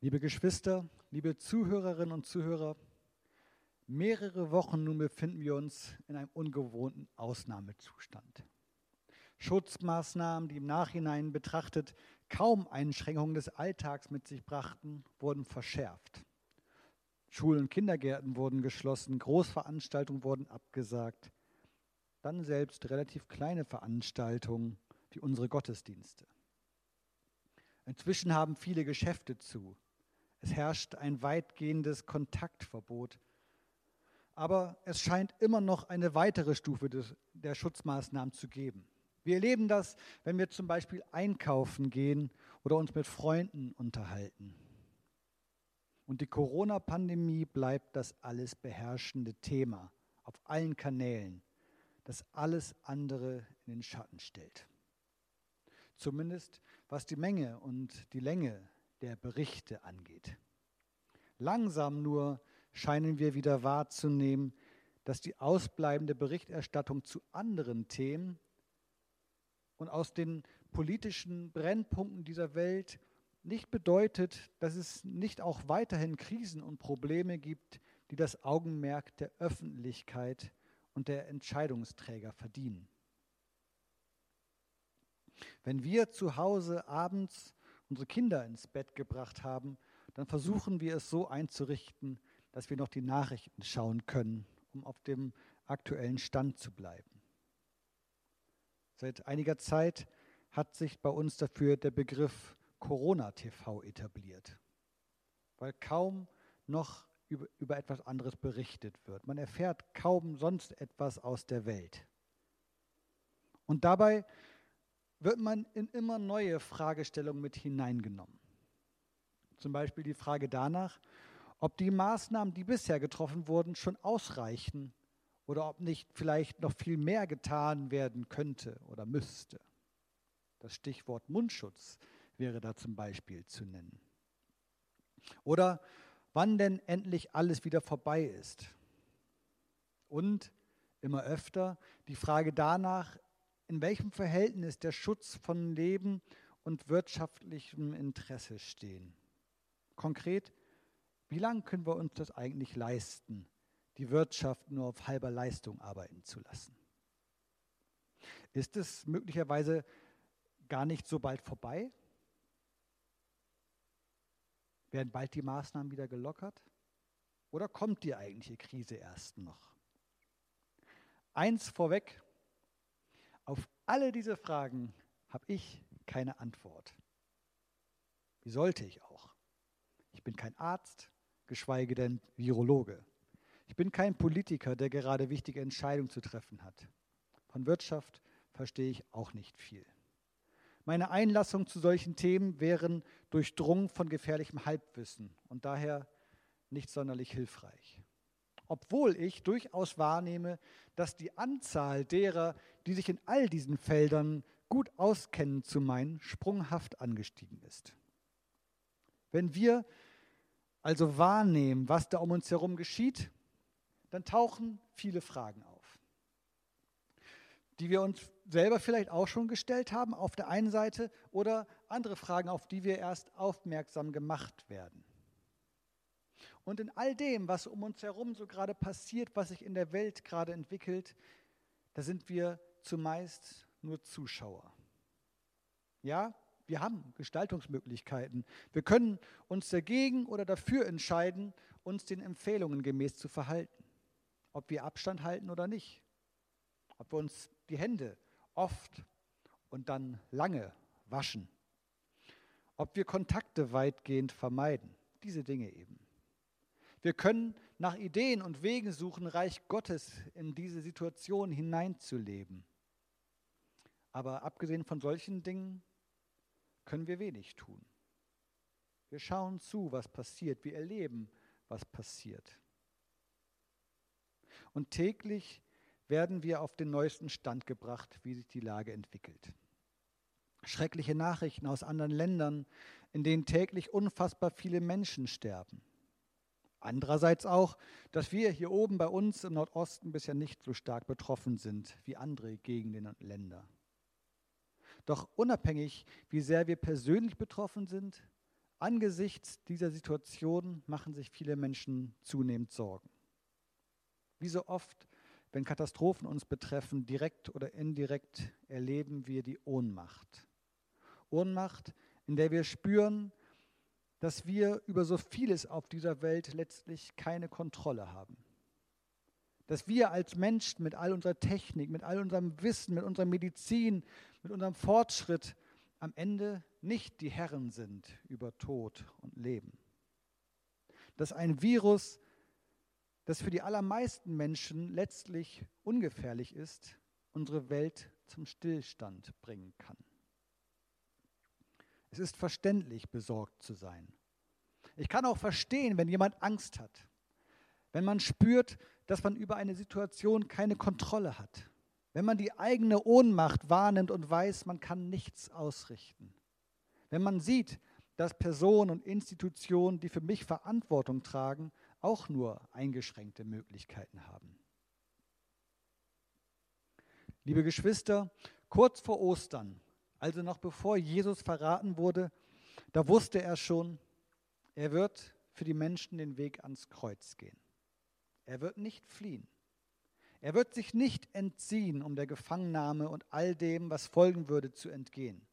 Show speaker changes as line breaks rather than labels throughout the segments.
Liebe Geschwister, liebe Zuhörerinnen und Zuhörer, mehrere Wochen nun befinden wir uns in einem ungewohnten Ausnahmezustand. Schutzmaßnahmen, die im Nachhinein betrachtet kaum Einschränkungen des Alltags mit sich brachten, wurden verschärft. Schulen und Kindergärten wurden geschlossen, Großveranstaltungen wurden abgesagt, dann selbst relativ kleine Veranstaltungen wie unsere Gottesdienste. Inzwischen haben viele Geschäfte zu. Es herrscht ein weitgehendes Kontaktverbot. Aber es scheint immer noch eine weitere Stufe des, der Schutzmaßnahmen zu geben. Wir erleben das, wenn wir zum Beispiel einkaufen gehen oder uns mit Freunden unterhalten. Und die Corona-Pandemie bleibt das alles beherrschende Thema auf allen Kanälen, das alles andere in den Schatten stellt. Zumindest was die Menge und die Länge der Berichte angeht. Langsam nur scheinen wir wieder wahrzunehmen, dass die ausbleibende Berichterstattung zu anderen Themen und aus den politischen Brennpunkten dieser Welt nicht bedeutet, dass es nicht auch weiterhin Krisen und Probleme gibt, die das Augenmerk der Öffentlichkeit und der Entscheidungsträger verdienen. Wenn wir zu Hause abends unsere Kinder ins Bett gebracht haben, dann versuchen wir es so einzurichten, dass wir noch die Nachrichten schauen können, um auf dem aktuellen Stand zu bleiben. Seit einiger Zeit hat sich bei uns dafür der Begriff Corona-TV etabliert, weil kaum noch über, über etwas anderes berichtet wird. Man erfährt kaum sonst etwas aus der Welt. Und dabei wird man in immer neue Fragestellungen mit hineingenommen. Zum Beispiel die Frage danach, ob die Maßnahmen, die bisher getroffen wurden, schon ausreichen oder ob nicht vielleicht noch viel mehr getan werden könnte oder müsste. Das Stichwort Mundschutz wäre da zum Beispiel zu nennen. Oder wann denn endlich alles wieder vorbei ist. Und immer öfter die Frage danach, in welchem Verhältnis der Schutz von Leben und wirtschaftlichem Interesse stehen. Konkret, wie lange können wir uns das eigentlich leisten, die Wirtschaft nur auf halber Leistung arbeiten zu lassen? Ist es möglicherweise gar nicht so bald vorbei? Werden bald die Maßnahmen wieder gelockert? Oder kommt die eigentliche Krise erst noch? Eins vorweg, auf alle diese Fragen habe ich keine Antwort. Wie sollte ich auch? Ich bin kein Arzt, geschweige denn Virologe. Ich bin kein Politiker, der gerade wichtige Entscheidungen zu treffen hat. Von Wirtschaft verstehe ich auch nicht viel. Meine Einlassungen zu solchen Themen wären durchdrungen von gefährlichem Halbwissen und daher nicht sonderlich hilfreich obwohl ich durchaus wahrnehme, dass die Anzahl derer, die sich in all diesen Feldern gut auskennen zu meinen, sprunghaft angestiegen ist. Wenn wir also wahrnehmen, was da um uns herum geschieht, dann tauchen viele Fragen auf, die wir uns selber vielleicht auch schon gestellt haben auf der einen Seite oder andere Fragen, auf die wir erst aufmerksam gemacht werden. Und in all dem, was um uns herum so gerade passiert, was sich in der Welt gerade entwickelt, da sind wir zumeist nur Zuschauer. Ja, wir haben Gestaltungsmöglichkeiten. Wir können uns dagegen oder dafür entscheiden, uns den Empfehlungen gemäß zu verhalten. Ob wir Abstand halten oder nicht. Ob wir uns die Hände oft und dann lange waschen. Ob wir Kontakte weitgehend vermeiden. Diese Dinge eben. Wir können nach Ideen und Wegen suchen, Reich Gottes in diese Situation hineinzuleben. Aber abgesehen von solchen Dingen können wir wenig tun. Wir schauen zu, was passiert. Wir erleben, was passiert. Und täglich werden wir auf den neuesten Stand gebracht, wie sich die Lage entwickelt. Schreckliche Nachrichten aus anderen Ländern, in denen täglich unfassbar viele Menschen sterben. Andererseits auch, dass wir hier oben bei uns im Nordosten bisher nicht so stark betroffen sind wie andere Gegenden und Länder. Doch unabhängig, wie sehr wir persönlich betroffen sind, angesichts dieser Situation machen sich viele Menschen zunehmend Sorgen. Wie so oft, wenn Katastrophen uns betreffen, direkt oder indirekt, erleben wir die Ohnmacht. Ohnmacht, in der wir spüren, dass wir über so vieles auf dieser Welt letztlich keine Kontrolle haben. Dass wir als Menschen mit all unserer Technik, mit all unserem Wissen, mit unserer Medizin, mit unserem Fortschritt am Ende nicht die Herren sind über Tod und Leben. Dass ein Virus, das für die allermeisten Menschen letztlich ungefährlich ist, unsere Welt zum Stillstand bringen kann. Es ist verständlich, besorgt zu sein. Ich kann auch verstehen, wenn jemand Angst hat, wenn man spürt, dass man über eine Situation keine Kontrolle hat, wenn man die eigene Ohnmacht wahrnimmt und weiß, man kann nichts ausrichten, wenn man sieht, dass Personen und Institutionen, die für mich Verantwortung tragen, auch nur eingeschränkte Möglichkeiten haben. Liebe Geschwister, kurz vor Ostern, also noch bevor Jesus verraten wurde, da wusste er schon, er wird für die Menschen den Weg ans Kreuz gehen. Er wird nicht fliehen. Er wird sich nicht entziehen, um der Gefangennahme und all dem, was folgen würde, zu entgehen.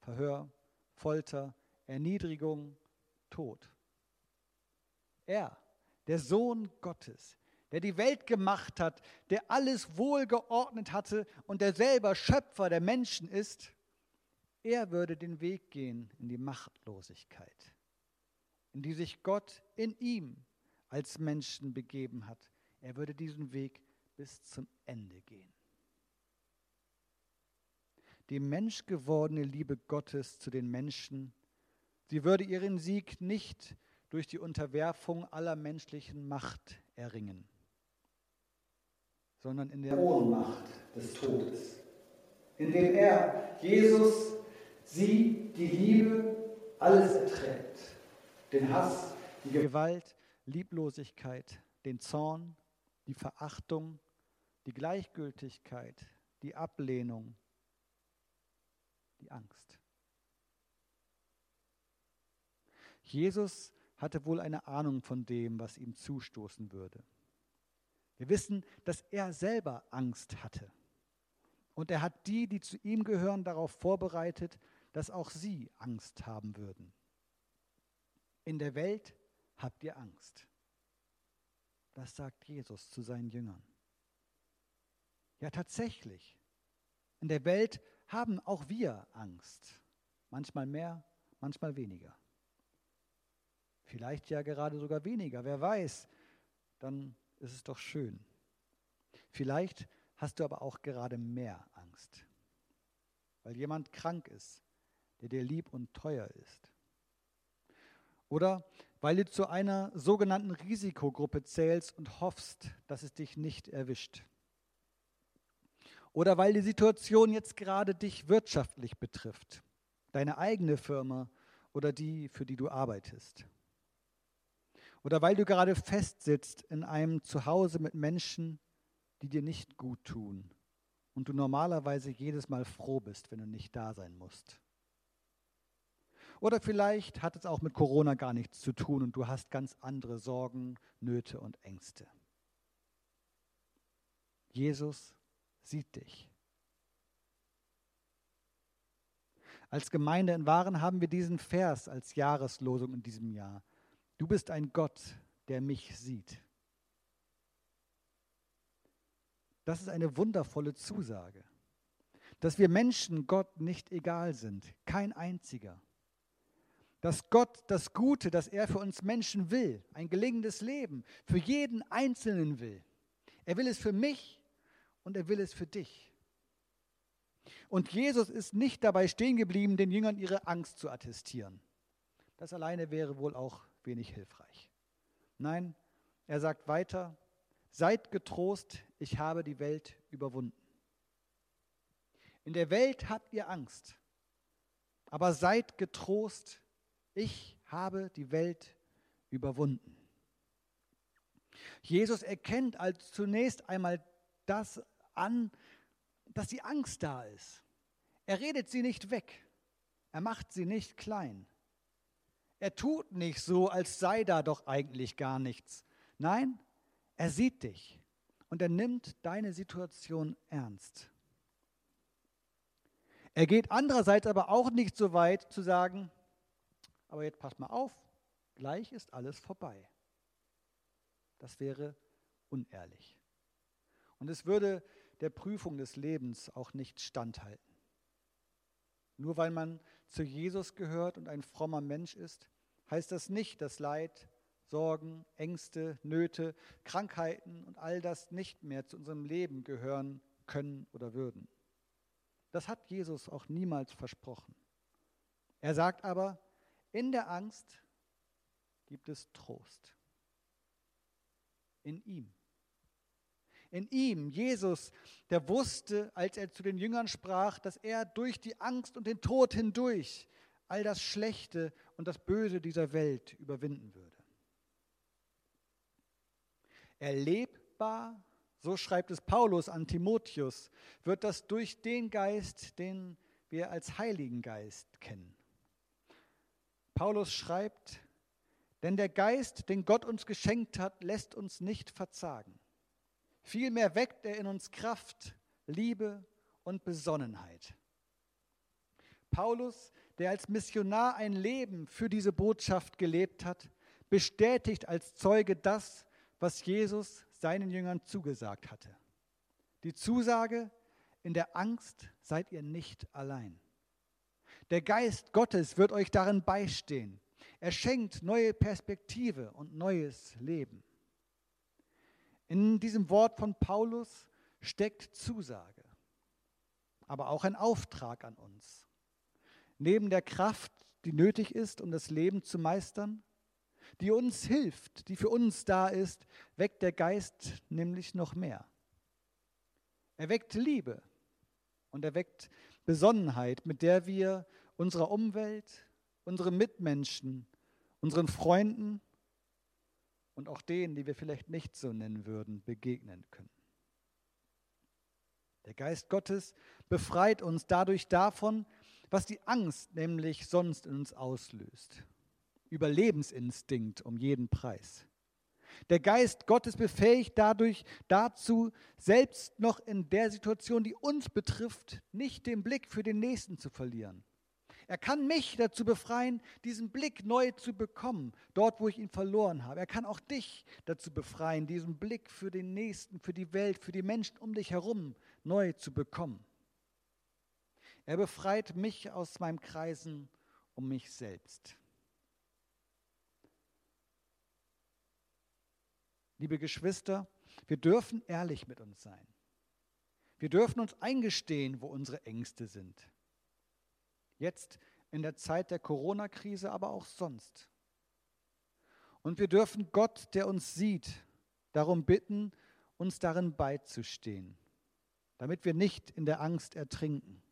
Verhör, Folter, Erniedrigung, Tod. Er, der Sohn Gottes, der die Welt gemacht hat, der alles wohlgeordnet hatte und der selber Schöpfer der Menschen ist, er würde den Weg gehen in die Machtlosigkeit, in die sich Gott in ihm als Menschen begeben hat. Er würde diesen Weg bis zum Ende gehen. Die menschgewordene Liebe Gottes zu den Menschen, sie würde ihren Sieg nicht durch die Unterwerfung aller menschlichen Macht erringen, sondern in der Ohnmacht des Todes, indem er, Jesus, sie, die Liebe, alles erträgt. Den Hass, die Gewalt, Lieblosigkeit, den Zorn, die Verachtung, die Gleichgültigkeit, die Ablehnung, die Angst. Jesus hatte wohl eine Ahnung von dem, was ihm zustoßen würde. Wir wissen, dass er selber Angst hatte. Und er hat die, die zu ihm gehören, darauf vorbereitet, dass auch sie Angst haben würden. In der Welt habt ihr Angst. Das sagt Jesus zu seinen Jüngern. Ja, tatsächlich. In der Welt haben auch wir Angst. Manchmal mehr, manchmal weniger. Vielleicht ja gerade sogar weniger, wer weiß. Dann ist es doch schön. Vielleicht hast du aber auch gerade mehr Angst, weil jemand krank ist, der dir lieb und teuer ist. Oder weil du zu einer sogenannten Risikogruppe zählst und hoffst, dass es dich nicht erwischt. Oder weil die Situation jetzt gerade dich wirtschaftlich betrifft, deine eigene Firma oder die, für die du arbeitest. Oder weil du gerade festsitzt in einem Zuhause mit Menschen, die dir nicht gut tun und du normalerweise jedes Mal froh bist, wenn du nicht da sein musst. Oder vielleicht hat es auch mit Corona gar nichts zu tun und du hast ganz andere Sorgen, Nöte und Ängste. Jesus sieht dich. Als Gemeinde in Waren haben wir diesen Vers als Jahreslosung in diesem Jahr. Du bist ein Gott, der mich sieht. Das ist eine wundervolle Zusage, dass wir Menschen Gott nicht egal sind, kein einziger. Dass Gott das Gute, das er für uns Menschen will, ein gelingendes Leben, für jeden Einzelnen will. Er will es für mich und er will es für dich. Und Jesus ist nicht dabei stehen geblieben, den Jüngern ihre Angst zu attestieren. Das alleine wäre wohl auch wenig hilfreich. Nein, er sagt weiter, seid getrost, ich habe die Welt überwunden. In der Welt habt ihr Angst, aber seid getrost, ich habe die Welt überwunden. Jesus erkennt als zunächst einmal das an, dass die Angst da ist. Er redet sie nicht weg. Er macht sie nicht klein. Er tut nicht so, als sei da doch eigentlich gar nichts. Nein, er sieht dich und er nimmt deine Situation ernst. Er geht andererseits aber auch nicht so weit zu sagen, aber jetzt pass mal auf, gleich ist alles vorbei. Das wäre unehrlich. Und es würde der Prüfung des Lebens auch nicht standhalten. Nur weil man zu Jesus gehört und ein frommer Mensch ist, heißt das nicht, dass Leid, Sorgen, Ängste, Nöte, Krankheiten und all das nicht mehr zu unserem Leben gehören können oder würden. Das hat Jesus auch niemals versprochen. Er sagt aber, in der Angst gibt es Trost. In ihm. In ihm, Jesus, der wusste, als er zu den Jüngern sprach, dass er durch die Angst und den Tod hindurch all das Schlechte und das Böse dieser Welt überwinden würde. Erlebbar, so schreibt es Paulus an Timotheus, wird das durch den Geist, den wir als Heiligen Geist kennen. Paulus schreibt, denn der Geist, den Gott uns geschenkt hat, lässt uns nicht verzagen. Vielmehr weckt er in uns Kraft, Liebe und Besonnenheit. Paulus, der als Missionar ein Leben für diese Botschaft gelebt hat, bestätigt als Zeuge das, was Jesus seinen Jüngern zugesagt hatte. Die Zusage, in der Angst seid ihr nicht allein. Der Geist Gottes wird euch darin beistehen. Er schenkt neue Perspektive und neues Leben. In diesem Wort von Paulus steckt Zusage, aber auch ein Auftrag an uns. Neben der Kraft, die nötig ist, um das Leben zu meistern, die uns hilft, die für uns da ist, weckt der Geist nämlich noch mehr. Er weckt Liebe und er weckt Besonnenheit, mit der wir unserer Umwelt, unseren Mitmenschen, unseren Freunden und auch denen, die wir vielleicht nicht so nennen würden, begegnen können. Der Geist Gottes befreit uns dadurch davon, was die Angst nämlich sonst in uns auslöst. Überlebensinstinkt um jeden Preis. Der Geist Gottes befähigt dadurch dazu, selbst noch in der Situation, die uns betrifft, nicht den Blick für den Nächsten zu verlieren. Er kann mich dazu befreien, diesen Blick neu zu bekommen, dort, wo ich ihn verloren habe. Er kann auch dich dazu befreien, diesen Blick für den Nächsten, für die Welt, für die Menschen um dich herum neu zu bekommen. Er befreit mich aus meinem Kreisen um mich selbst. Liebe Geschwister, wir dürfen ehrlich mit uns sein. Wir dürfen uns eingestehen, wo unsere Ängste sind. Jetzt in der Zeit der Corona-Krise, aber auch sonst. Und wir dürfen Gott, der uns sieht, darum bitten, uns darin beizustehen, damit wir nicht in der Angst ertrinken,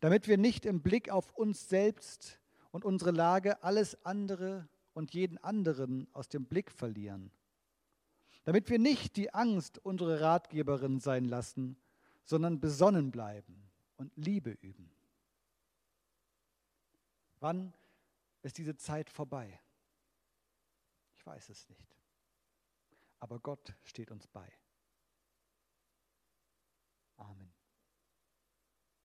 damit wir nicht im Blick auf uns selbst und unsere Lage alles andere und jeden anderen aus dem Blick verlieren, damit wir nicht die Angst unsere Ratgeberin sein lassen, sondern besonnen bleiben und Liebe üben. Wann ist diese Zeit vorbei? Ich weiß es nicht. Aber Gott steht uns bei. Amen.